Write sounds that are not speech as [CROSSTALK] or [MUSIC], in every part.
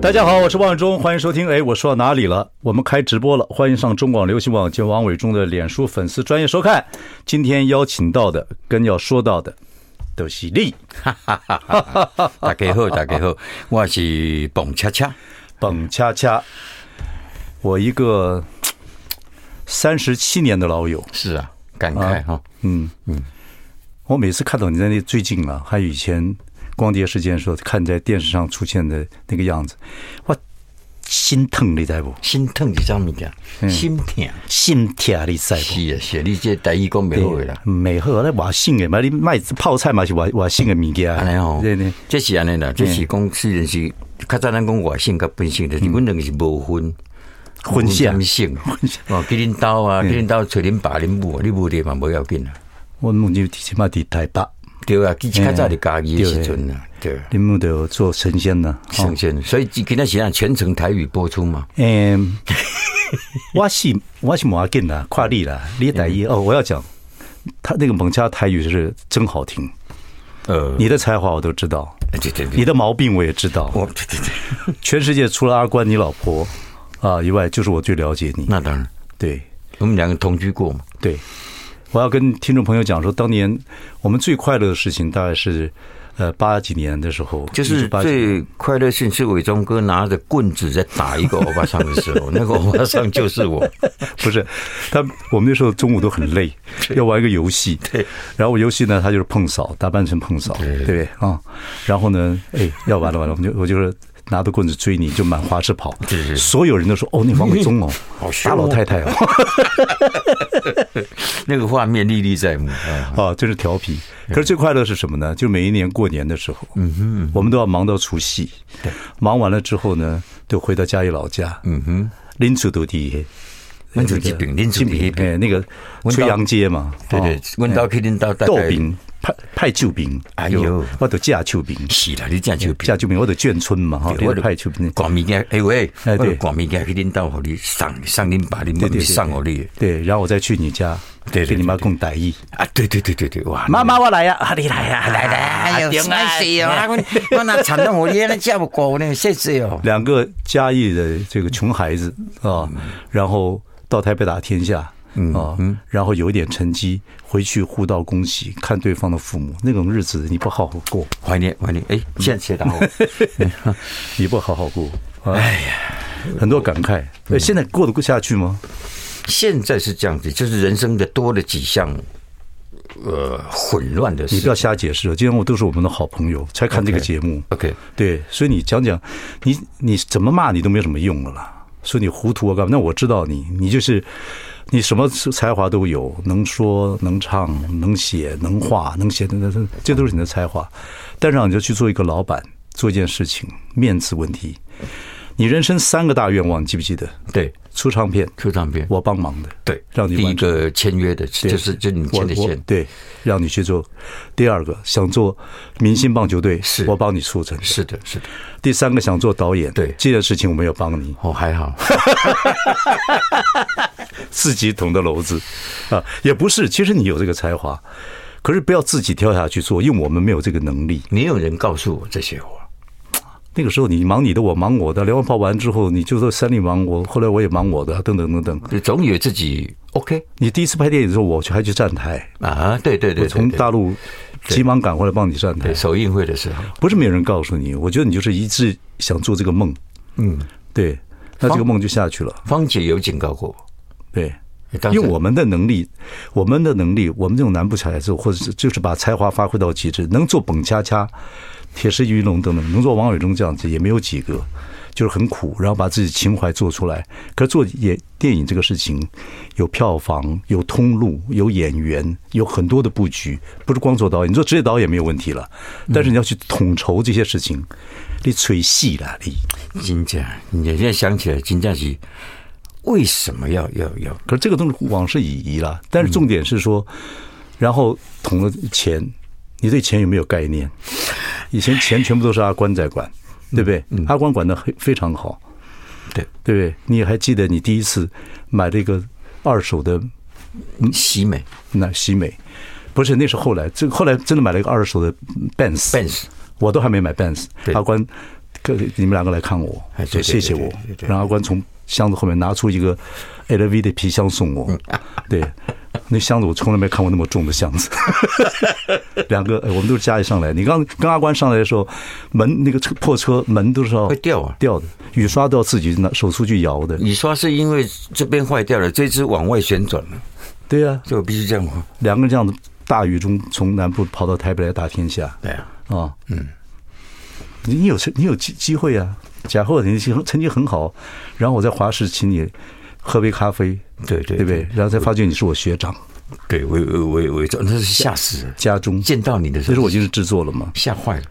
大家好，我是王伟忠，欢迎收听。哎，我说到哪里了？我们开直播了，欢迎上中广流行网及王伟忠的脸书粉丝专业收看。今天邀请到的跟要说到的都是你。大家好，大家好，我是蹦恰恰，[LAUGHS] 蹦恰恰，我一个三十七年的老友。是啊，感慨哈、啊，嗯嗯，我每次看到你在那最近啊，还有以前。光碟事件的时候，看在电视上出现的那个样子，我心疼你知不？心疼是啥物件？心疼，心疼你知不？是啊，是啊，你这台语讲没好啦，没好，那外省的嘛，你卖泡菜嘛是外外省的物件。安尼哦，这是安尼啦，这是讲虽然是较早咱讲外省甲本省的，阮两个是无分分乡性哦，给恁兜啊，给恁兜找恁爸恁母，你母的嘛无要紧啊。我母就起码伫台北。对啊，其实较早的家己的时阵啊，对，你们都有做神仙呐，神仙，所以今天是让全程台语播出嘛。嗯，我是 [LAUGHS] 我是冇要紧啦，跨立啦，你台语哦，我要讲，他那个蒙家台语是真好听。呃，你的才华我都知道，对对对，你的毛病我也知道。我，对对对，[LAUGHS] 全世界除了阿关你老婆啊以外，就是我最了解你。那当然，对，我们两个同居过嘛，对。我要跟听众朋友讲说，当年我们最快乐的事情，大概是呃八几年的时候，就是最快乐的事情是伟忠哥拿着棍子在打一个欧巴桑的时候，[LAUGHS] 那个欧巴桑就是我，不是他。我们那时候中午都很累，要玩一个游戏，对。然后游戏呢，他就是碰扫，打扮成碰扫，对不对啊？然后呢，哎，要完了完了，我们就我就是。拿着棍子追你，就满华视跑。是是，所有人都说：“哦，你王伟忠 [LAUGHS] 哦，大老太太哦。[LAUGHS] ”那个画面历历在目啊，真是调皮。可是最快乐是什么呢？就每一年过年的时候，嗯哼，我们都要忙到除夕。对，忙完了之后呢，就回到嘉义老家。嗯哼，林厝都地，林厝鸡饼，林厝鸡饼，哎，那个崔杨街嘛，对对，温刀可以拎到豆饼。派派秋饼，哎呦，我都架救兵，是啦，你架救兵，架救兵，我的眷村嘛，哈，我的派救兵，广米家，哎喂，哎对，广米家去领导好你上上林把你妈咪上我哩，对，然后我再去你家，对，给你妈供大衣啊，对对对对对，哇，妈妈我来呀，啊你来呀，来来，哎呦，哦，我我那惨到我爷那家不过呢，谢谢哦，两个嘉义的这个穷孩子啊，然后到台北打天下。嗯啊，然后有一点成绩，回去互道恭喜，看对方的父母，那种日子你不好好过，怀念怀念。哎，现在写到 [LAUGHS] 你不好好过，哎呀，很多感慨。哎，现在过得过下去吗？现在是这样子，就是人生的多了几项，呃，混乱的事。你不要瞎解释了，今天我都是我们的好朋友，才看这个节目。OK，对，所以你讲讲，你你怎么骂你都没有什么用了啦。说你糊涂啊干嘛？那我知道你，你就是。你什么才华都有，能说能唱能写能画能写，那那这都是你的才华。但是你就去做一个老板，做一件事情，面子问题。你人生三个大愿望，你记不记得？对，出唱片，出唱片，我帮忙的。对，让你第一个签约的，就是就你签的签。对，让你去做。第二个想做明星棒球队，是我帮你促成。是的，是的。第三个想做导演，对这件事情我没有帮你。哦，还好。[LAUGHS] 自己捅的篓子啊，也不是。其实你有这个才华，可是不要自己跳下去做，因为我们没有这个能力。没有人告诉我这些话。那个时候你忙你的，我忙我的。连环炮完之后，你就说三立忙我，后来我也忙我的，等等等等。你总以为自己 OK。你第一次拍电影的时候，我还去站台啊，对对对，我从大陆急忙赶回来帮你站台。首映会的时候，不是没有人告诉你，我觉得你就是一直想做这个梦。嗯，对，那这个梦就下去了。芳姐有警告过我，对，因为我们的能力，我们的能力，我们这种南部小孩子，或者是就是把才华发挥到极致，能做蹦恰恰。铁石鱼龙等等，能做王伟忠这样子也没有几个，就是很苦，然后把自己情怀做出来。可是做演电影这个事情，有票房，有通路，有演员，有很多的布局，不是光做导演。你做职业导演没有问题了，但是你要去统筹这些事情，你吹戏了，你金价，你现在想起来，金价是为什么要要要？可是这个东西往事已矣了。但是重点是说，然后捅了钱，你对钱有没有概念？以前钱全部都是阿关在管。对不对？阿关管的很非常好，对对不对？你还记得你第一次买了一个二手的喜美？那喜美不是，那是后来，这后来真的买了一个二手的 Benz，Benz，我都还没买 Benz。阿关，你们两个来看我，说谢谢我，让阿关从箱子后面拿出一个 LV 的皮箱送我，对。那箱子我从来没看过那么重的箱子，[LAUGHS] 两个我们都是家里上来。你刚跟阿关上来的时候，门那个车破车门都是要会掉啊掉的，雨刷都要自己拿手出去摇的。雨刷是因为这边坏掉了，这只往外旋转了。对呀、啊，就必须这样。两个人这样子大雨中从南部跑到台北来打天下。对啊，啊，嗯，你有你有机机会啊，假货你成成绩很好，然后我在华视请你。喝杯咖啡，对对对不对？然后才发觉你是我学长，对，我我我我那是吓死人。家中见到你的时候，其实我已经是制作了嘛，吓坏了。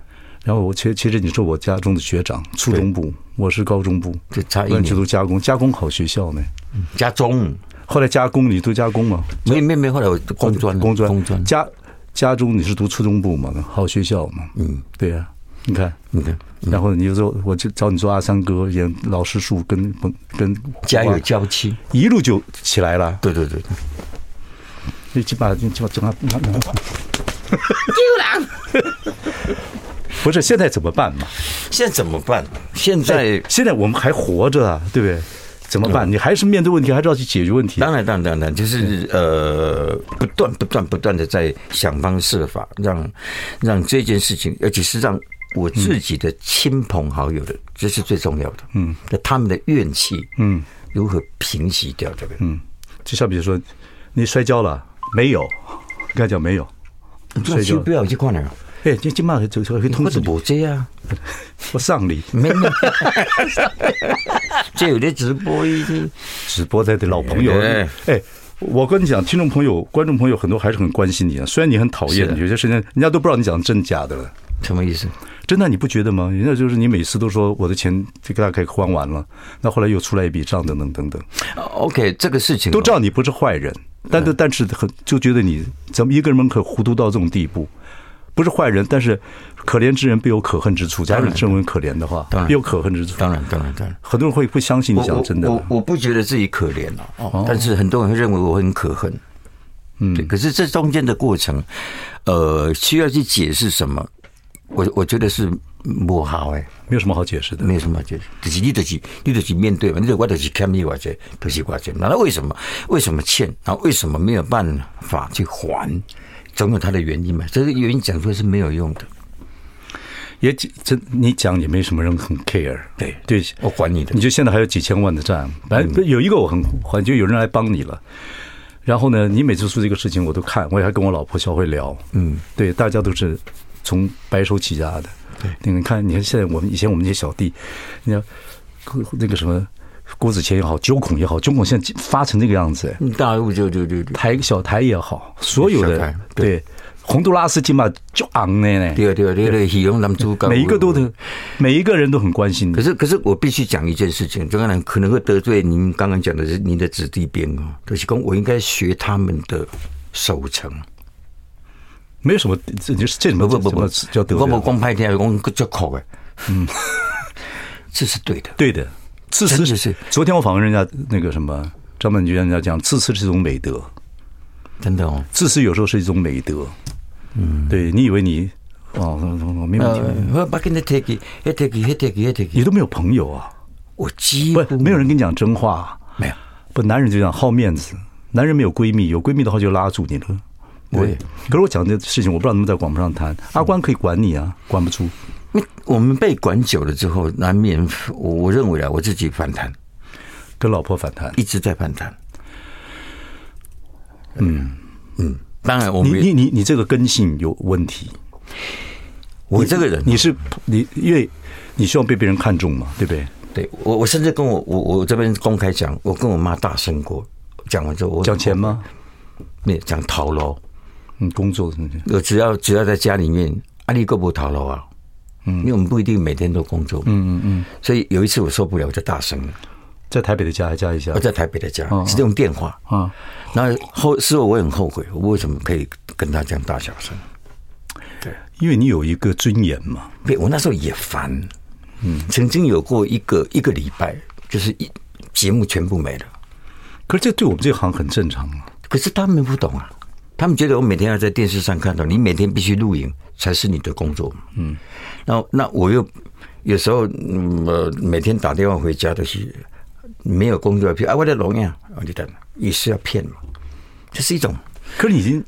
然后我其实其实你是我家中的学长，初中部，我是高中部，就差一年去读加工，加工好学校呢。加中，后来加工你读加工吗？没没没，后来我工专，工专，工专。加加中你是读初中部嘛？好学校嘛？嗯，对呀。你看，你看，然后你就说，我就找你做阿三哥演老师树，跟跟家有娇妻，一路就起来了。对对对，你起码你起码整他，[LAUGHS] 丢人，[LAUGHS] 不是现在怎么办嘛？现在怎么办？现在现在我们还活着啊，对不对？怎么办？你还是面对问题，还是要去解决问题？当然，当然，当然，就是呃，不断、不断、不断的在想方设法，让让这件事情，而且是让。我自己的亲朋好友的，这是最重要的。嗯，那他们的怨气，嗯，如何平息掉这个？嗯，就像比如说，你摔跤了没有？应该讲没有，摔跤不要去看了。哎，今今嘛就就可以通知我这样，我上礼没有，[LAUGHS] 这有的直播一些直播在的老朋友。哎，我跟你讲，听众朋友、观众朋友很多还是很关心你啊。虽然你很讨厌，有些事情人家都不知道你讲真假的了。什么意思？真的你不觉得吗？人家就是你每次都说我的钱这个大概还完了，那后来又出来一笔账等等等等。OK，这个事情都知道你不是坏人，但是但是很就觉得你怎么一个人可糊涂到这种地步？不是坏人，但是可怜之人必有可恨之处。假如你认为可怜的话，必有可恨之处。当然，当然，当然，很多人会不相信你讲真的。我我不觉得自己可怜了，哦，但是很多人会认为我很可恨。嗯，对。可是这中间的过程，呃，需要去解释什么？我我觉得是不好诶，没有什么好解释的，没有什么好解释，就是你就是你就是面对嘛，你我就是欠你或者都是我欠，那为什么？为什么欠？然后为什么没有办法去还？总有他的原因嘛，这个原因讲出来是没有用的，也这你讲也没什么人很 care，对对，我还你的，你就现在还有几千万的债，本来有一个我很还，就有人来帮你了。然后呢，你每次说这个事情我都看，我也还跟我老婆小慧聊，嗯，对，大家都是。从白手起家的，对，你看，你看现在我们以前我们那些小弟，你看那个什么郭子乾也好，九孔也好，九孔现在发成这个样子，大陆就就就台小台也好，所有的对洪都拉斯起码就昂呢呢，对对对对，喜用男主角，每一个都的，每一个人都很关心。可是可是我必须讲一件事情，就可能可能会得罪您刚刚讲的是您的子弟兵哦，就是说我应该学他们的守城。没有什么，这就是这什么不不不叫得罪？我们光拍电影，光叫口哎，嗯，[LAUGHS] 这是对的，对的。自私是昨天我访问人家那个什么张曼娟，人家讲自私是一种美德，真的哦。自私有时候是一种美德，嗯，对你以为你哦，没问题。我把给你 take take take take，你都没有朋友啊？我几乎没有人跟你讲真话，没有。不，男人就这样好面子，男人没有闺蜜，有闺蜜的话就拉住你了。对，可是我讲的事情，我不知道能不能在广播上谈。阿关可以管你啊，管不住。我们被管久了之后，难免我我认为啊，我自己反弹，跟老婆反弹，一直在反弹。嗯嗯，当然我们，你你你你这个根性有问题。我这个人，你是你，因为你希望被别人看中嘛，对不对？对我，我甚至跟我我我这边公开讲，我跟我妈大声过，讲完之后我讲钱吗？没有讲讨楼，嗯，工作是不是？我只要只要在家里面，阿力够不逃了啊？嗯，因为我们不一定每天都工作，嗯嗯嗯，所以有一次我受不了，我就大声了，在台北的家还加一下，我在台北的家是用电话啊，那后后事后我很后悔，我为什么可以跟他这样大小声？对，因为你有一个尊严嘛。对，我那时候也烦，嗯，曾经有过一个一个礼拜，就是一节目全部没了。可是这对我们这行很正常啊。可是他们不懂啊，他们觉得我每天要在电视上看到你，每天必须录影才是你的工作。嗯，然后那我又有时候嗯，呃，每天打电话回家都是没有工作要骗啊，我的荣耀，我就等也是要骗嘛，这是一种。可是已经。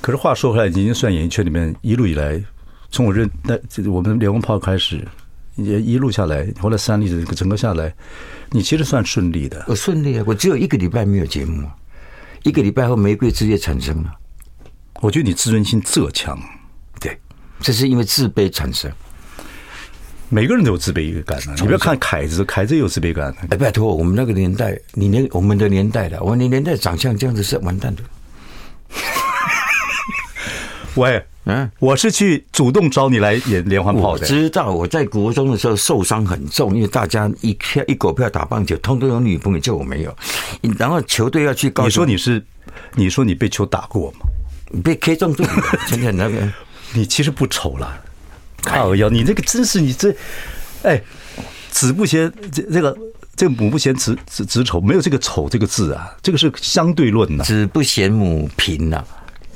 可是话说回来，已经算演艺圈里面一路以来，从我认那我们连环炮开始，也一路下来，后来三立的整个下来，你其实算顺利的。我顺利啊，我只有一个礼拜没有节目，一个礼拜后玫瑰之夜产生了。我觉得你自尊心这强，对，这是因为自卑产生。每个人都有自卑感的，你不要看凯子，凯子也有自卑感。哎，拜托，我们那个年代，你连我们的年代的，我们的年代长相这样子是完蛋的。喂，嗯，我是去主动找你来演连环炮的。我知道我在国中的时候受伤很重，因为大家一票一狗票打棒球，通通有女朋友，就我没有。然后球队要去告，你说你是，你说你被球打过吗？你被 K 中中，真的那个，[LAUGHS] 你其实不丑了。靠腰，你这个真是你这，哎，子不嫌这这个这个母不嫌子子子丑，没有这个丑这个字啊，这个是相对论呐。子不嫌母贫呐。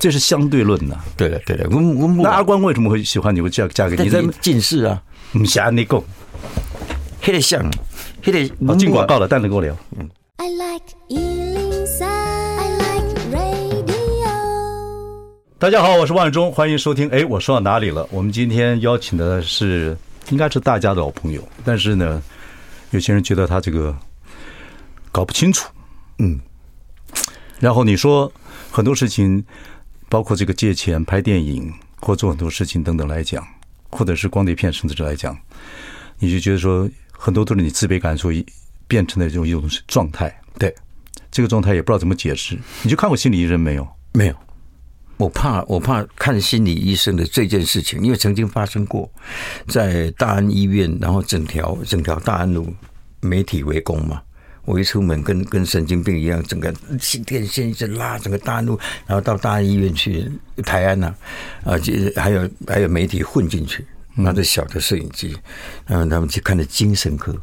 这是相对论呐，对的对的，我我那阿关为什么会喜欢你？会嫁嫁给你？在近视啊，唔瞎你讲，黑的像，黑的。好，进广告了，待会跟我聊。嗯。I like 103, I like radio。大家好，我是万忠，欢迎收听。哎，我说到哪里了？我们今天邀请的是，应该是大家的老朋友，但是呢，有些人觉得他这个搞不清楚。嗯。然后你说很多事情。包括这个借钱拍电影或做很多事情等等来讲，或者是光碟片甚至来讲，你就觉得说很多都是你自卑感所以变成的这种一种状态。对，这个状态也不知道怎么解释。你就看过心理医生没有？没有。我怕我怕看心理医生的这件事情，因为曾经发生过在大安医院，然后整条整条大安路媒体围攻嘛。我一出门跟跟神经病一样，整个电线一直拉，整个大怒，然后到大医院去，台安呐，啊，就还有还有媒体混进去，拿着小的摄影机，然后他们去看的精神科，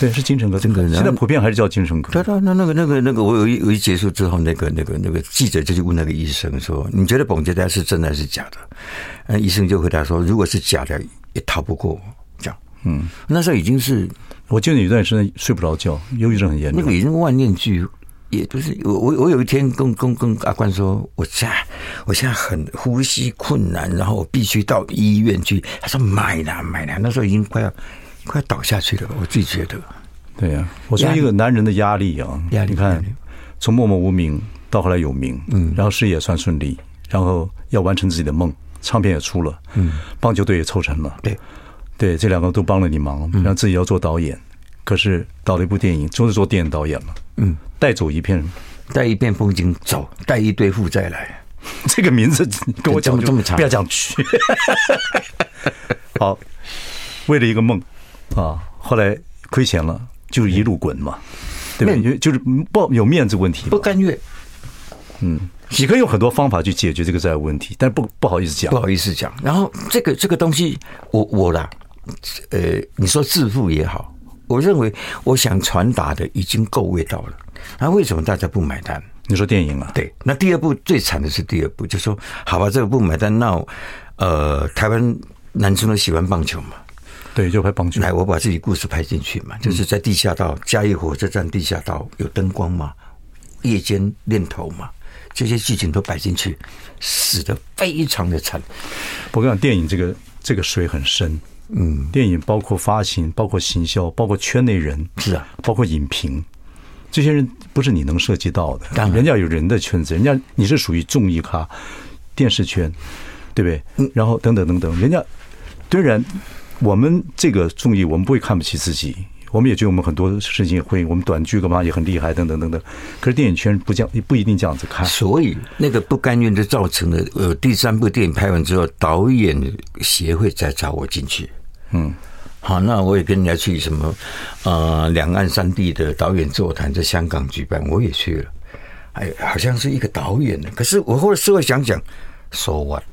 对，是精神科，这个现在普遍还是叫精神科。对对，那那个那个那个，我有一我一结束之后，那个那个那个记者就去问那个医生说：“你觉得蹦极单是真的还是假的？”那医生就回答说：“如果是假的，也逃不过。”这样，嗯，那时候已经是。我记得有一段时间睡不着觉，忧郁症很严重。那个已经万念俱，也不是我我我有一天跟跟跟阿关说，我现在我现在很呼吸困难，然后我必须到医院去。他说买啦买啦，那时候已经快要快要倒下去了。我自己觉得，对呀、啊，我说一个男人的压力啊，压力，你看从默默无名到后来有名，嗯，然后事业也算顺利，然后要完成自己的梦，唱片也出了，嗯，棒球队也凑成了，对。对，这两个都帮了你忙，然后自己要做导演，嗯、可是导了一部电影，终是做电影导演了。嗯，带走一片，带一片风景走，带一堆负债来。[LAUGHS] 这个名字跟我讲这么长，不要讲去。[LAUGHS] 好，为了一个梦啊，后来亏钱了，就是一路滚嘛，对吧？就是不有面子问题，不甘愿。嗯，你可以用很多方法去解决这个债务问题，但不不好意思讲，不好意思讲。然后这个这个东西，我我啦。呃，你说致富也好，我认为我想传达的已经够味道了。那为什么大家不买单？你说电影啊？对，那第二部最惨的是第二部，就说好吧，这个不买单，那呃，台湾男生都喜欢棒球嘛，对，就拍棒球。来，我把自己故事拍进去嘛，就是在地下道，嘉义火车站地下道有灯光嘛，夜间练头嘛，这些剧情都摆进去，死得非常的惨。我跟你讲，电影这个这个水很深。嗯，电影包括发行，包括行销，包括圈内人是啊，包括影评，这些人不是你能涉及到的。当然，人家有人的圈子，人家你是属于综艺咖、电视圈，对不对？嗯，然后等等等等，人家虽然我们这个综艺，我们不会看不起自己，我们也觉得我们很多事情也会，我们短剧干嘛也很厉害，等等等等。可是电影圈不这样，不一定这样子看。所以那个不甘愿就造成了，呃，第三部电影拍完之后，导演协会再找我进去。嗯，好，那我也跟人家去什么，呃，两岸三地的导演座谈在香港举办，我也去了。哎，好像是一个导演呢。可是我后来事后想想，so what？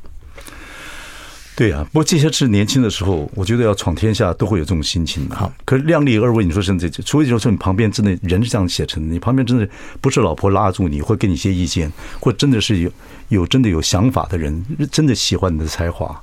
对啊，不过这些是年轻的时候，我觉得要闯天下都会有这种心情的。好，可是量力而为，你说真的，除非就是说你旁边真的人是这样写成的，你旁边真的不是老婆拉住你，会给你一些意见，或真的是有有真的有想法的人，真的喜欢你的才华。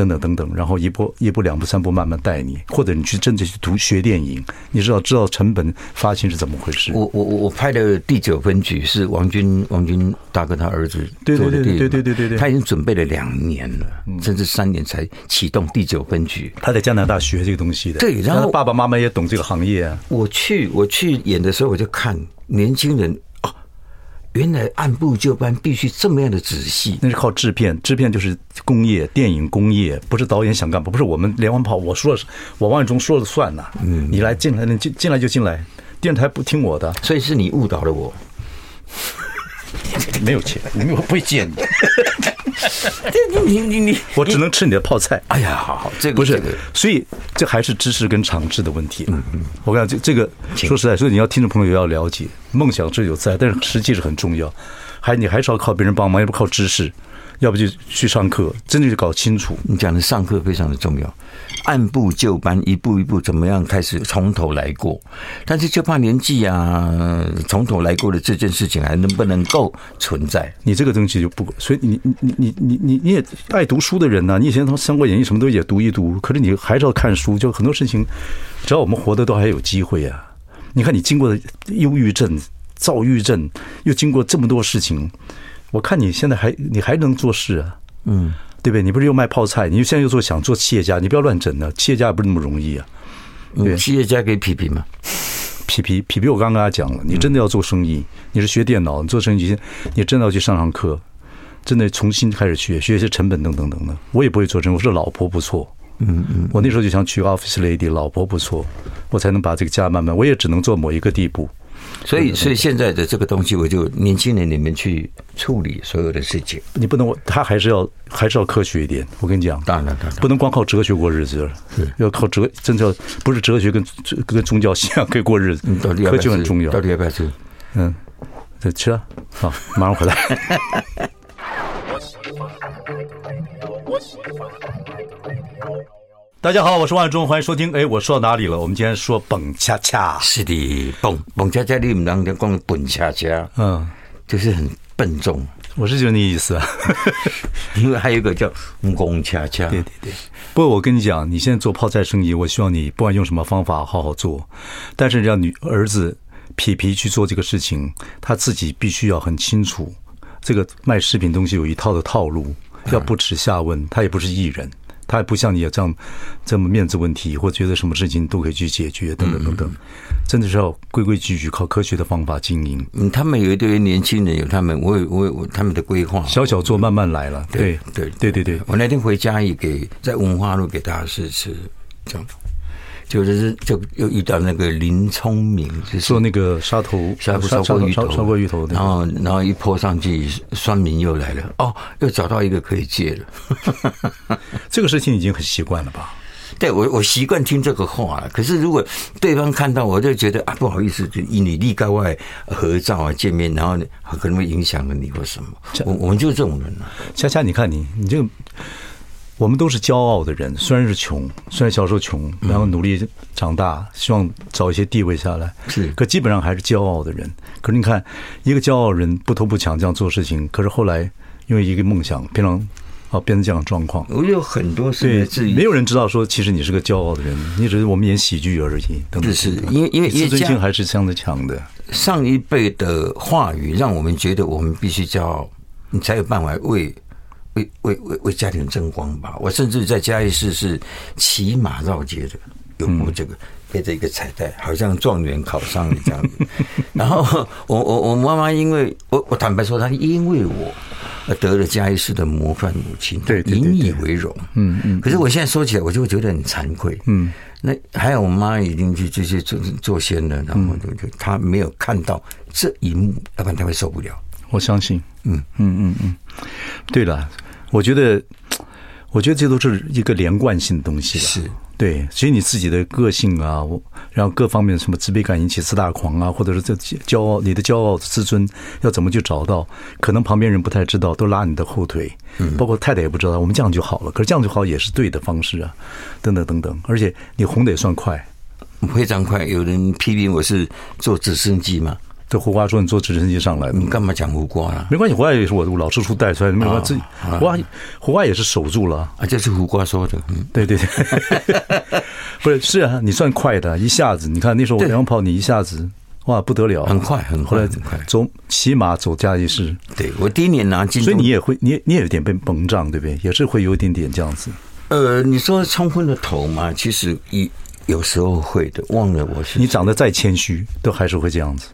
等等等等，然后一步一步两步三步慢慢带你，或者你去真的去读学电影，你知道知道成本发行是怎么回事。我我我我拍的第九分局是王军王军大哥他儿子做的电影，对对对对对对，他已经准备了两年了，甚至三年才启动第九分局。他在加拿大学这个东西的，对，然后爸爸妈妈也懂这个行业啊。我去我去演的时候，我就看年轻人。原来按部就班，必须这么样的仔细。那是靠制片，制片就是工业，电影工业，不是导演想干嘛，不是我们连环炮。我说了，我王伟忠说了算呐。嗯，你来进来，你进进来就进来，电台不听我的，所以是你误导了我。[LAUGHS] 没有钱，[LAUGHS] 我不会借你。[LAUGHS] 你你你你，[LAUGHS] 我只能吃你的泡菜。哎呀，好好，这个不是，所以这还是知识跟常识的问题。嗯嗯，我跟你讲，这这个说实在，所以你要听众朋友要了解，梦想是有在，但是实际是很重要。还你还是要靠别人帮忙，也不靠知识。要不就去上课，真的就搞清楚。你讲的上课非常的重要，按部就班，一步一步怎么样开始从头来过。但是就怕年纪啊，从头来过的这件事情还能不能够存在？你这个东西就不，所以你你你你你你也爱读书的人呐、啊，你以前从《三国演义》什么都也读一读，可是你还是要看书，就很多事情，只要我们活的都还有机会啊。你看你经过的忧郁症、躁郁症，又经过这么多事情。我看你现在还你还能做事啊，嗯，对不对？你不是又卖泡菜，你现在又做想做企业家，你不要乱整呢。企业家也不是那么容易啊。对，企业家可以皮皮吗？皮皮皮皮，我刚刚跟他讲了，你真的要做生意，你是学电脑，你做生意，你真的要去上上课，真的重新开始学学一些成本等等等等。我也不会做生意，我说老婆不错，嗯嗯，我那时候就想娶个 office lady，老婆不错，我才能把这个家慢慢，我也只能做某一个地步。所以，所以现在的这个东西，我就年轻人里面去处理所有的事情。你不能，他还是要还是要科学一点。我跟你讲，当然，当然，不能光靠哲学过日子，要靠哲，真的不是哲学跟跟宗教信仰可以过日子。科学很重要。到底要不要吃？嗯，对，吃啊。好，马上回来。[LAUGHS] 大家好，我是万忠，欢迎收听。哎，我说到哪里了？我们今天说蹦恰恰，是的，蹦蹦恰恰，你们当天光蹦恰恰，嗯，就是很笨重。我是觉得那意思啊，[LAUGHS] 因为还有一个叫拱恰恰。对对对。不过我跟你讲，你现在做泡菜生意，我希望你不管用什么方法好好做，但是让女儿子皮皮去做这个事情，他自己必须要很清楚，这个卖食品东西有一套的套路，要不耻下问，他也不是艺人。他也不像你有这样这么面子问题，或觉得什么事情都可以去解决，等等等等，真的是要规规矩矩，靠科学的方法经营。嗯，他们有一堆年轻人，有他们，我有我有他们的规划，小小做，慢慢来了。对对对对对，我那天回家也给在文化路给大家试吃，这样。就是就又遇到那个林聪明，就是做那个沙头沙沙锅鱼头，砂锅鱼头，然后然后一泼上去，酸民又来了，哦，又找到一个可以借了。[LAUGHS] 这个事情已经很习惯了吧？对，我我习惯听这个话了。可是如果对方看到，我就觉得啊，不好意思，就以你立高外合照啊见面，然后可能会影响了你或什么。我我们就是这种人啊。恰恰，你看你你这个。我们都是骄傲的人，虽然是穷，虽然小时候穷，然后努力长大，希望找一些地位下来，是，可基本上还是骄傲的人。可是你看，一个骄傲的人不偷不抢这样做事情，可是后来因为一个梦想，变成啊变成这样的状况。我有很多事对，没有人知道说，其实你是个骄傲的人，你只是我们演喜剧而已。等等，是因为因为自尊心还是相当强的。上一辈的话语让我们觉得我们必须骄傲，你才有办法为。为为为为家庭争光吧！我甚至在嘉义市是骑马绕街的，有过这个背着一个彩带，好像状元考上了这样子。[LAUGHS] 然后我我我妈妈因为我我坦白说，她因为我得了嘉义市的模范母亲，对，引以为荣。嗯嗯。可是我现在说起来，我就会觉得很惭愧。嗯。那还有我妈已经去这些做做仙了，然后就就她没有看到这一幕，要不然她会受不了。我相信。嗯嗯嗯嗯。对了，我觉得。我觉得这都是一个连贯性的东西了。是，对，所以你自己的个性啊，然后各方面什么自卑感引起自大狂啊，或者是这骄傲，你的骄傲自尊要怎么去找到？可能旁边人不太知道，都拉你的后腿。嗯，包括太太也不知道，我们这样就好了。可是这样就好也是对的方式啊，等等等等。而且你红的也算快，非常快。有人批评我是坐直升机吗？这胡瓜说：“你坐直升机上来的，你干嘛讲胡瓜啊？没关系，胡瓜也是我老师出带出来的，没关系。胡瓜胡瓜也是守住了啊，这是胡瓜说的。嗯，对对对，[LAUGHS] 不是是啊，你算快的，一下子你看那时候我两跑，你一下子哇不得了，很快很快，很快走骑马走嘉义市。对我第一年拿金，所以你也会，你你也有点被膨胀，对不对？也是会有一点点这样子。呃，你说冲昏了头嘛？其实一有时候会的，忘了我是你长得再谦虚，都还是会这样子。”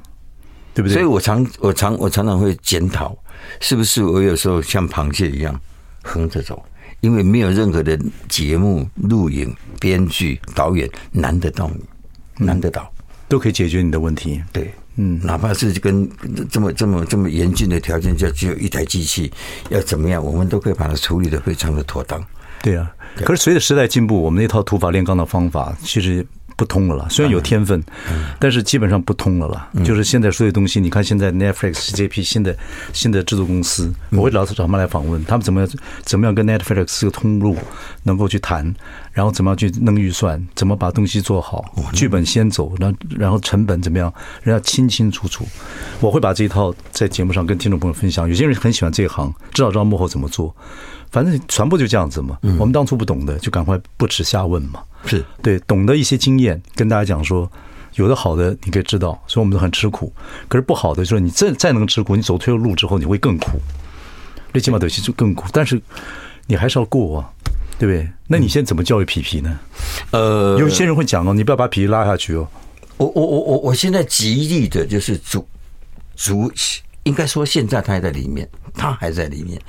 对不对？所以我常我常我常常会检讨，是不是我有时候像螃蟹一样横着走？因为没有任何的节目、录影、编剧、导演难得到你，难得到、嗯、都可以解决你的问题。对，嗯，哪怕是跟这么这么这么严峻的条件下，只有一台机器，要怎么样，我们都可以把它处理的非常的妥当。对啊，可是随着时代进步，我们那套土法炼钢的方法，其实。不通了啦，虽然有天分，但是基本上不通了啦。就是现在所有东西，你看现在 Netflix 这批新的新的制作公司，我会老是找他们来访问，他们怎么样怎么样跟 Netflix 这个通路能够去谈，然后怎么样去弄预算，怎么把东西做好，剧本先走，然后然后成本怎么样，人家清清楚楚。我会把这一套在节目上跟听众朋友分享。有些人很喜欢这一行，知道知道幕后怎么做。反正全部就这样子嘛。我们当初不懂的，就赶快不耻下问嘛。是对，懂得一些经验，跟大家讲说，有的好的你可以知道，所以我们都很吃苦。可是不好的，就是你再再能吃苦，你走退路之后，你会更苦。最起码得去就更苦，但是你还是要过啊，对不对？那你现在怎么教育皮皮呢？呃，有些人会讲哦，你不要把皮皮拉下去哦。我我我我我现在极力的就是主主，应该说现在他还在里面，他还在里面，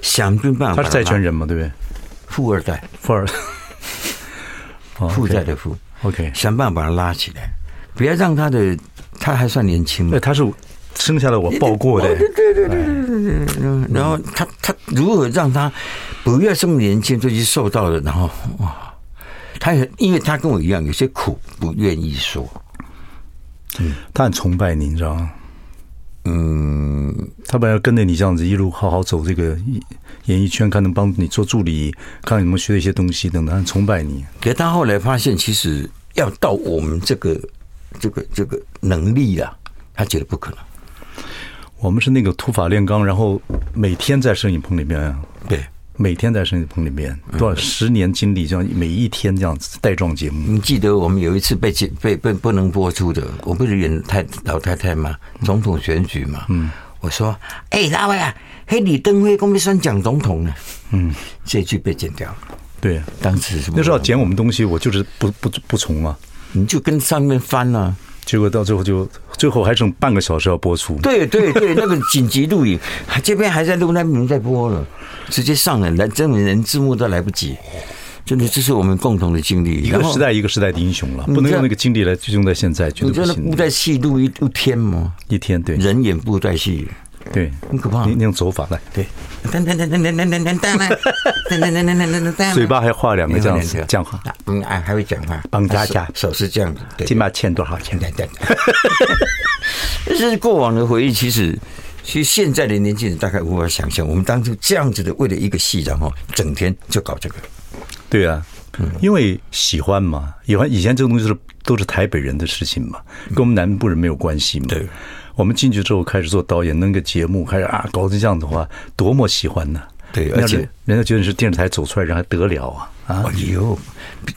想尽办法。他是债权人嘛，对不对？富二代，富二代。负债的负，OK，想办法把他拉起来，不要让他的，他还算年轻嘛。他是生下来我抱过的，对对对对对对。然后他他如何让他不要这么年轻就去受到了，然后哇，他也因为他跟我一样，有些苦不愿意说。嗯，他很崇拜你，你知道吗？嗯，他本来跟着你这样子一路好好走这个演艺圈，看能帮你做助理，看你们学的一些东西等等，很崇拜你。可是他后来发现，其实要到我们这个这个这个能力啊，他觉得不可能。我们是那个土法炼钢，然后每天在摄影棚里面，对。每天在摄影棚里面多少十年经历，这样每一天这样子带状节目。你记得我们有一次被被被不能播出的，我不是演太老太太吗？总统选举嘛。嗯，我说，哎，大卫啊，嘿，李登辉公开选讲总统呢。嗯，这句被剪掉了。对，当时是那时候要剪我们东西，我就是不不不从啊。你就跟上面翻了。结果到最后就最后还剩半个小时要播出。对对对，那个紧急录影，[LAUGHS] 这边还在录，那边在播了，直接上了，来真人连字幕都来不及。真的，这是我们共同的经历。一个时代一个时代的英雄了，不能用那个经历来用在现在。你真的布袋戏录一一天吗？一天，对，人演布袋戏。对，很可怕。那种走法来，对，嘴巴 [LAUGHS] 还画两个这样子，讲话，嗯，还还会讲话，帮大家，手是这样子，对，起码欠多少钱？对对。[LAUGHS] 这是过往的回忆，其实，其实现在的年轻人大概无法想象，我们当初这样子的，为了一个戏，然后整天就搞这个。对啊，因为喜欢嘛，喜欢以前这个东西是都是台北人的事情嘛，跟我们南部人没有关系嘛。对。我们进去之后开始做导演，弄个节目，开始啊搞成这样的话，多么喜欢呢？对，而且人家觉得你是电视台走出来人还得了啊！啊，哎呦，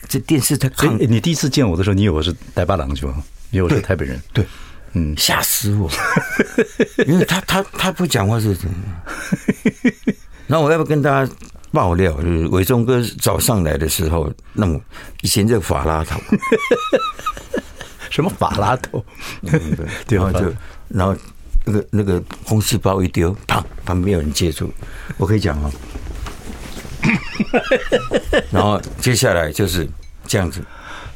这电视台看你第一次见我的时候，你以为我是台巴郎就，以为我是台北人，对，嗯，吓死我，因为他他他不讲话是怎么？然后我要不要跟大家爆料，就是伟忠哥早上来的时候，那么以前这个法拉头，什么法拉头？对，[LAUGHS] 然后就然后那个那个公事包一丢，砰，旁边有人接住，我可以讲哦。[LAUGHS] 然后接下来就是这样子，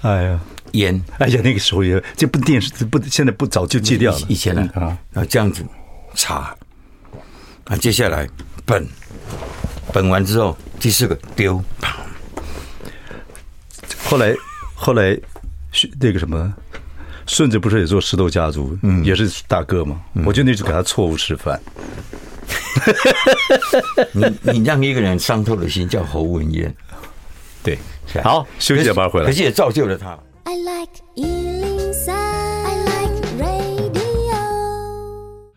哎呀，烟，哎呀，那个时候也这部电视不现在不早就戒掉了，以前呢啊，然后这样子茶，啊，接下来本。本完之后，第四个丢，啪。后来，后来，那个什么，顺子不是也做石头家族，嗯，也是大哥嘛。嗯、我就那次给他错误示范。[LAUGHS] 你你让一个人伤透了心，叫侯文燕。对，好，休息一下，回来。可是也造就了他。I like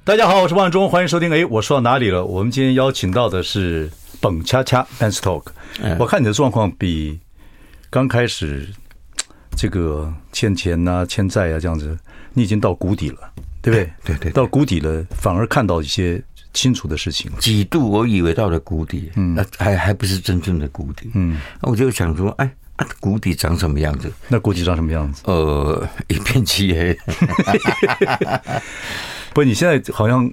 大家好，我是万忠，欢迎收听。哎，我说到哪里了？我们今天邀请到的是蹦恰恰 Men's Talk。我看你的状况比刚开始这个欠钱啊、欠债啊这样子，你已经到谷底了，对不对？对对，到谷底了，反而看到一些清楚的事情。几度我以为到了谷底，嗯，那还还不是真正的谷底，嗯，那我就想说，哎，啊，谷底长什么样子？那谷底长什么样子？呃，一片漆黑。[LAUGHS] 不，你现在好像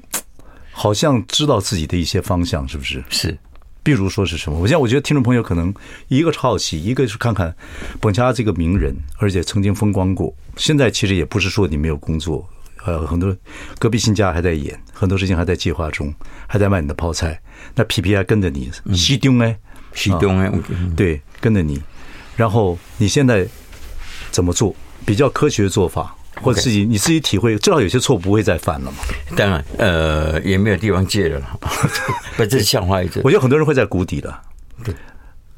好像知道自己的一些方向，是不是？是，比如说是什么？我现在我觉得听众朋友可能一个是好奇，一个是看看蹦恰恰这个名人，而且曾经风光过。现在其实也不是说你没有工作，呃，很多隔壁新家还在演，很多事情还在计划中，还在卖你的泡菜。那皮皮还跟着你，西东哎，西东哎，对，跟着你。然后你现在怎么做？比较科学的做法？或者自己你自己体会，至少有些错不会再犯了嘛。当然，呃，也没有地方借了，[LAUGHS] 不，这是笑话一点。我觉得很多人会在谷底的。对，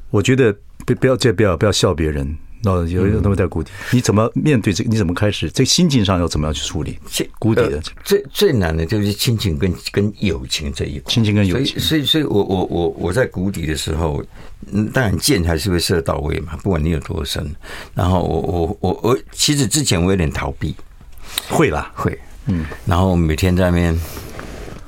我觉得不不要借不要不要笑别人。那有有那么在谷底，你怎么面对这个？你怎么开始？这心境上要怎么样去处理？谷底的最最难的就是亲情跟跟友情这一块。亲情跟友情，所以所以，我我我我在谷底的时候，嗯，当然箭还是会射到位嘛，不管你有多深。然后我我我我，其实之前我有点逃避，会啦，会，嗯。然后每天在那边，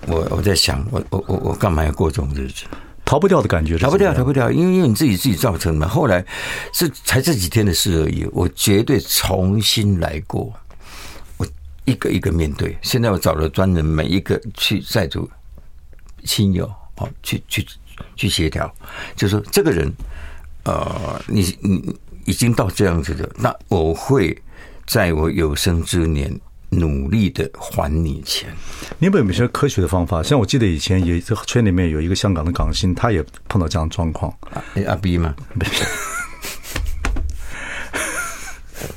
我我在想，我我我我干嘛要过这种日子？逃不掉的感觉，逃不掉，逃不掉，因为因为你自己自己造成的嘛。后来是才这几天的事而已，我绝对重新来过，我一个一个面对。现在我找了专人，每一个去债主、亲友，哦，去去去协调，就说这个人，呃，你你已经到这样子的，那我会在我有生之年。努力的还你钱，你有没有一些科学的方法？像我记得以前也这圈里面有一个香港的港星，他也碰到这样的状况。阿 B 吗？[LAUGHS]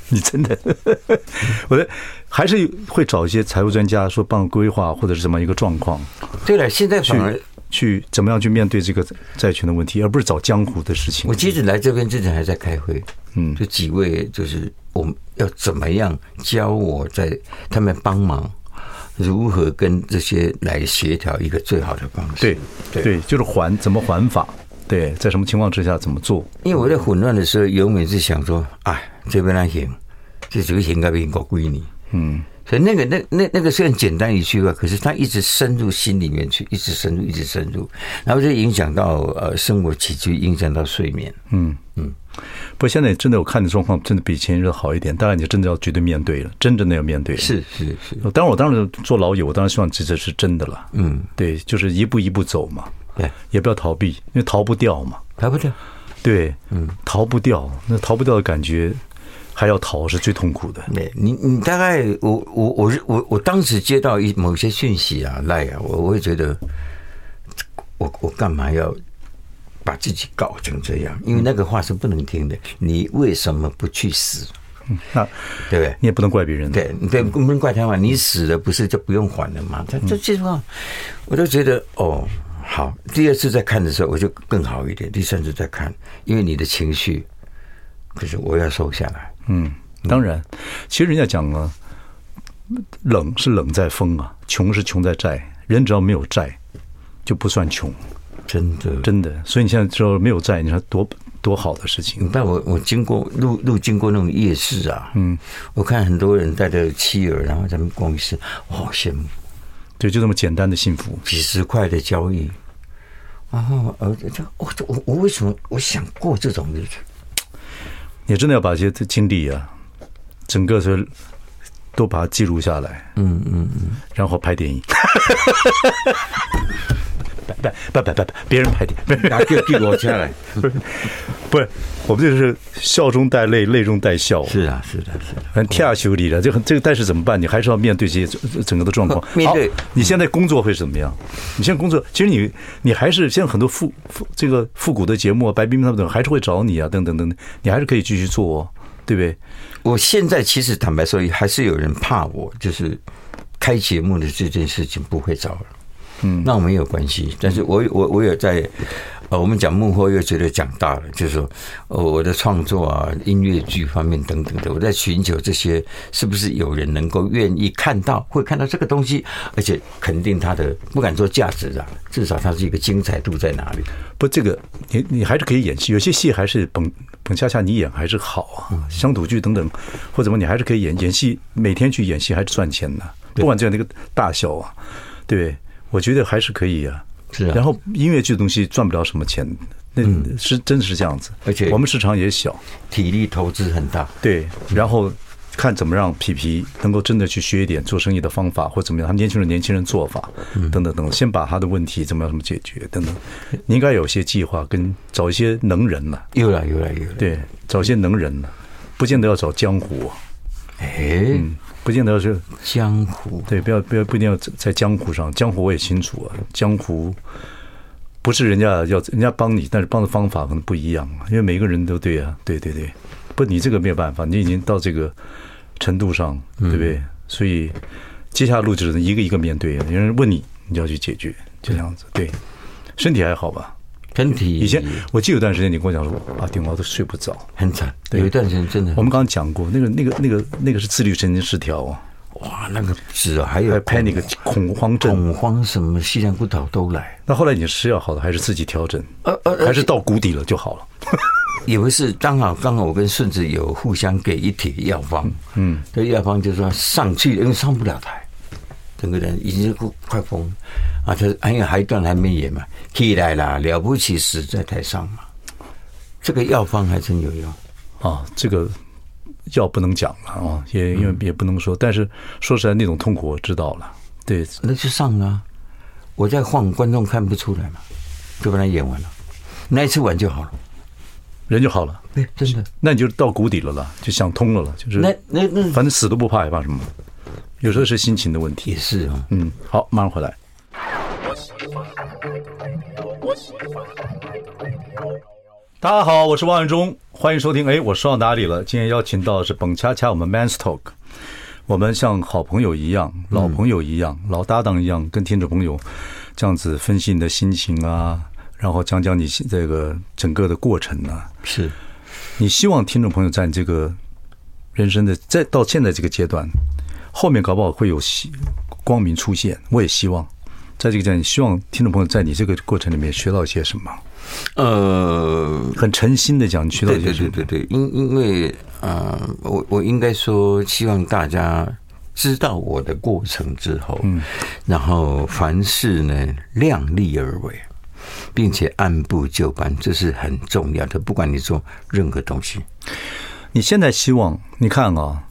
你真的，[LAUGHS] 我的还是会找一些财务专家说帮规划或者是什么一个状况。对了，现在反而去怎么样去面对这个债权的问题，而不是找江湖的事情。我接着来这边之前还在开会，嗯，就几位就是。我们要怎么样教我在他们帮忙，如何跟这些来协调一个最好的方式？对对，对，就是还怎么还法？对，在什么情况之下怎么做？因为我在混乱的时候，永远是想说，哎，这边来行，这几个行该不应该归你？嗯。所以那个那那那个虽然简单一句话，可是它一直深入心里面去，一直深入，一直深入，然后就影响到呃生活起居，影响到睡眠。嗯嗯，不过现在真的我看的状况真的比前一阵好一点，当然你真的要绝对面对了，真正的要面对了。是是是，当然我当然做老友，我当然希望这这是真的了。嗯，对，就是一步一步走嘛，对，也不要逃避，因为逃不掉嘛，逃不掉。对，嗯，逃不掉，那逃不掉的感觉。还要逃是最痛苦的。对，你你大概我我我我我当时接到一某些讯息啊赖啊，我我会觉得，我我干嘛要把自己搞成这样？因为那个话是不能听的。你为什么不去死？嗯，那对不对？你也不能怪别人。对对，不能怪他嘛。你死了不是就不用还了吗？这这句话，我都觉得哦好。第二次再看的时候，我就更好一点。第三次再看，因为你的情绪，可是我要收下来。嗯，当然，其实人家讲啊，冷是冷在风啊，穷是穷在债。人只要没有债，就不算穷，真的，真的。所以你现在只要没有债，你说多多好的事情。但我我经过路路经过那种夜市啊，嗯，我看很多人带着妻儿，然后在那逛夜市，我好羡慕。对，就这么简单的幸福，几十块的交易，然后呃，这我我我为什么我想过这种日子？你真的要把这些经历啊，整个是都把它记录下来，嗯嗯嗯，然后拍电影。[LAUGHS] 不不不不不，别人拍电影，[LAUGHS] 给给我下来，[LAUGHS] 不是，我们这是笑中带泪，泪中带笑。是啊，是的，是的，很跳修理的，这很这个，但是怎么办？你还是要面对这些整个的状况。[LAUGHS] 面对你现在工作会怎么样？你现在工作，其实你你还是现在很多复复这个复古的节目，白冰冰他们等还是会找你啊，等等等等，你还是可以继续做，哦对不对？我现在其实坦白说，还是有人怕我，就是开节目的这件事情不会找了。嗯，那我没有关系，但是我我我有在，呃，我们讲幕后又觉得讲大了，就是说，呃，我的创作啊，音乐剧方面等等的，我在寻求这些是不是有人能够愿意看到，会看到这个东西，而且肯定它的不敢说价值啊，至少它是一个精彩度在哪里？不，这个你你还是可以演戏，有些戏还是本本恰恰你演还是好啊，乡土剧等等或怎么你还是可以演演戏，每天去演戏还是赚钱的，不管这样的一个大小啊，对。我觉得还是可以啊，是啊。然后音乐剧的东西赚不了什么钱，那是真的是这样子。而且我们市场也小，体力投资很大。对，然后看怎么让皮皮能够真的去学一点做生意的方法，或怎么样，他年轻人年轻人做法等等等等，先把他的问题怎么样怎么解决等等。你应该有些计划，跟找一些能人了。有了，有了，有了。对，找一些能人了，不见得要找江湖。哎。不见得是江湖，对，不要不要不一定要在江湖上。江湖我也清楚啊，江湖不是人家要人家帮你，但是帮的方法可能不一样啊。因为每个人都对啊，对对对，不，你这个没有办法，你已经到这个程度上，对不对？所以接下来路只能一个一个面对。有人问你，你就要去解决，就这样子。对，身体还好吧？身体以前我记得有段时间，你跟我讲说啊，顶楼都睡不着，很惨。有一段时间真的，我们刚刚讲过，那个那个那个那个是自律神经失调啊。哇，那个是啊，还有拍那个恐慌症、恐慌什么西洋孤岛都来。那后来你吃药好了，还是自己调整？呃呃，还是到谷底了就好了？[LAUGHS] 也不是，刚好刚好我跟顺子有互相给一帖药方，嗯，这药方就说上去，因为上不了台。整个人已经快疯了啊！他还有还一段还没演嘛，起来了，了不起死在台上嘛。这个药方还真有用啊！这个药不能讲了啊，也因为也不能说。但是说实在，那种痛苦我知道了。对，那就上啊！我在晃，观众看不出来嘛，就把它演完了。那一次完就好了，人就好了。对，真的。那你就到谷底了了，就想通了了，就是那那那，反正死都不怕，也怕什么？有时候是心情的问题，也是啊。嗯，好，马上回来。大家好，我是王永忠，欢迎收听。哎，我说到哪里了？今天邀请到的是蹦恰恰，我们 Man's Talk，我们像好朋友一样，老朋友一样，老搭档一样，跟听众朋友这样子分析你的心情啊，然后讲讲你这个整个的过程呢、啊。是，你希望听众朋友在你这个人生的在到现在这个阶段。后面搞不好会有希光明出现，我也希望在这个阶段，希望听众朋友在你这个过程里面学到一些什么。呃，很诚心的讲，学到一些什么。对对对对，因因为呃，我我应该说，希望大家知道我的过程之后，嗯，然后凡事呢量力而为，并且按部就班，这是很重要的。不管你做任何东西，你现在希望你看啊。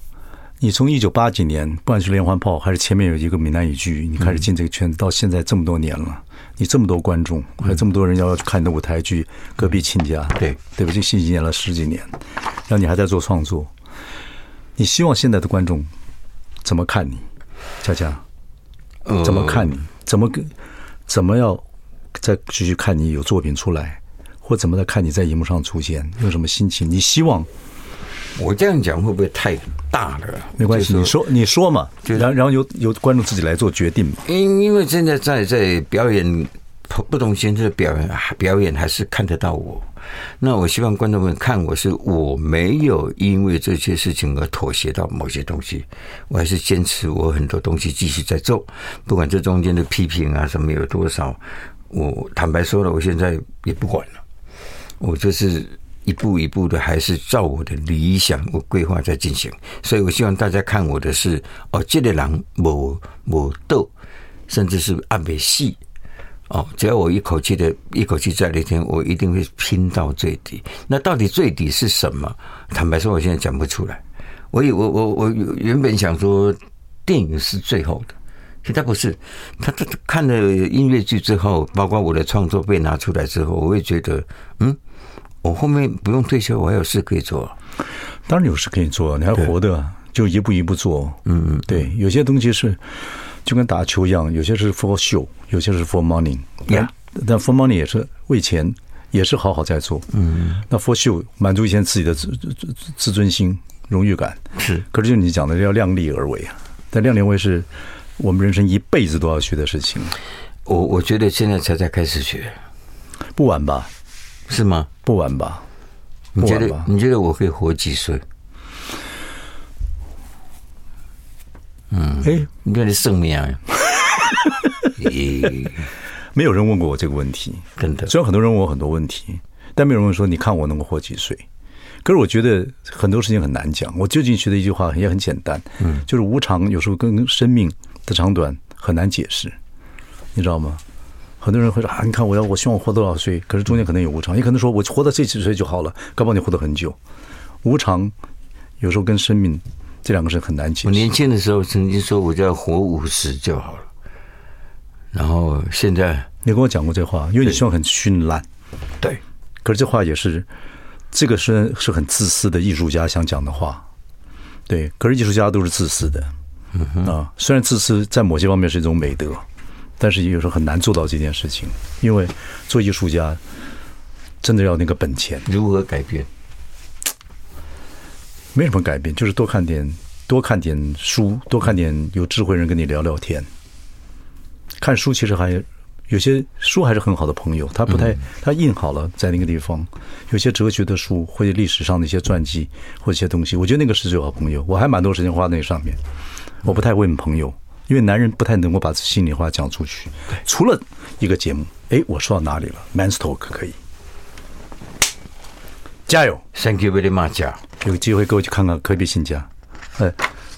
你从一九八几年，不管是连环炮还是前面有一个闽南语剧，你开始进这个圈子，到现在这么多年了，你这么多观众，还有这么多人要去看你的舞台剧，隔壁亲家，对对不对？信息演了十几年，然后你还在做创作，你希望现在的观众怎么看你？佳佳，怎么看你？怎么跟？怎么要再继续看你有作品出来，或怎么在看你在荧幕上出现？有什么心情？你希望？我这样讲会不会太大了？没关系，你说你说嘛，然然后由由观众自己来做决定嘛。因因为现在在在表演不同形式的表演，表演还是看得到我。那我希望观众们看我是我没有因为这些事情而妥协到某些东西，我还是坚持我很多东西继续在做，不管这中间的批评啊什么有多少，我坦白说了，我现在也不管了，我就是。一步一步的，还是照我的理想、我规划在进行，所以我希望大家看我的是哦，这个人无无斗，甚至是暗没戏哦，只要我一口气的一口气在那天，我一定会拼到最底。那到底最底是什么？坦白说，我现在讲不出来。我我我我原本想说电影是最后的，其实他不是。他他看了音乐剧之后，包括我的创作被拿出来之后，我会觉得，嗯，我后面不用退休，我还有事可以做。当然有事可以做，你还活的，就一步一步做。嗯嗯，对，有些东西是。就跟打球一样，有些是 for show，有些是 for money。Yeah. 但 for money 也是为钱，也是好好在做。嗯，那 for show 满足一些自己的自自自尊心、荣誉感。是，可是就你讲的要量力而为啊。但量力而为是我们人生一辈子都要学的事情。我我觉得现在才在开始学，不晚吧？是吗？不晚吧？你觉得？你觉得我可以活几岁？嗯，哎，你看你生命啊！[LAUGHS] 没有人问过我这个问题，真的。虽然很多人问我很多问题，但没有人问说你看我能够活几岁。可是我觉得很多事情很难讲。我最近学的一句话也很简单，嗯，就是无常有时候跟生命的长短很难解释，你知道吗？很多人会说啊，你看我要我希望我活多少岁，可是中间可能有无常，也可能说我活到这几岁就好了，搞不好你活得很久。无常有时候跟生命。这两个是很难解释。我年轻的时候曾经说，我就要活五十就好了。然后现在你跟我讲过这话，因为你希望很绚烂。对，可是这话也是，这个是是很自私的艺术家想讲的话。对，可是艺术家都是自私的。嗯哼啊，虽然自私在某些方面是一种美德，但是也有时候很难做到这件事情，因为做艺术家真的要那个本钱。如何改变？没什么改变，就是多看点，多看点书，多看点有智慧人跟你聊聊天。看书其实还有些书还是很好的朋友，他不太他印好了在那个地方。有些哲学的书或者历史上的一些传记或者一些东西，我觉得那个是最好朋友。我还蛮多时间花在那上面。我不太问朋友，因为男人不太能够把心里话讲出去。除了一个节目，哎，我说到哪里了？Man's Talk 可以。加油！Thank you very much。有机会跟我去看看科比新家。呃，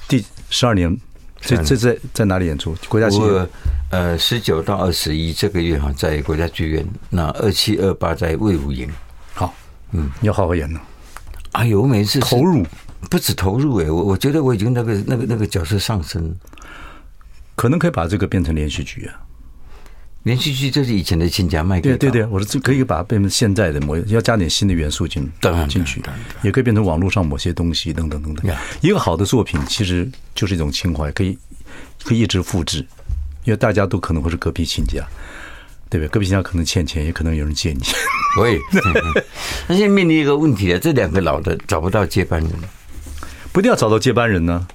第十二年，这这在在哪里演出？国家剧院。呃，十九到二十一这个月哈，在国家剧院。那二七二八在魏武营。好，嗯，你要好好演呢。哎呦，我每次投入不止投入哎，我我觉得我已经那个那个那个角色上升，可能可以把这个变成连续剧啊。连续剧就是以前的亲家卖给对对对，我说这可以把它变成现在的模样，要加点新的元素进进去，也可以变成网络上某些东西等等等等。一个好的作品其实就是一种情怀，可以可以一直复制，因为大家都可能会是隔壁亲家，对不对？隔壁亲家可能欠钱，也可能有人借你钱。对，[LAUGHS] 那现在面临一个问题啊，这两个老的找不到接班人，不一定要找到接班人呢。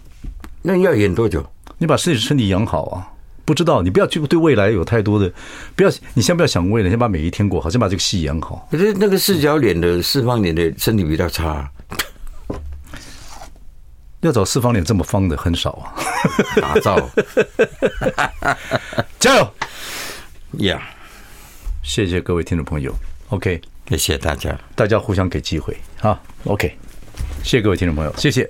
那要演多久？你把自己身体养好啊。不知道，你不要去对未来有太多的，不要你先不要想未来，先把每一天过好，先把这个戏演好。可是那个四角脸的四方脸的身体比较差，要找四方脸这么方的很少啊。打造，[LAUGHS] 加油呀！谢谢各位听众朋友，OK，谢谢大家，大家互相给机会啊，OK，谢谢各位听众朋友，谢谢。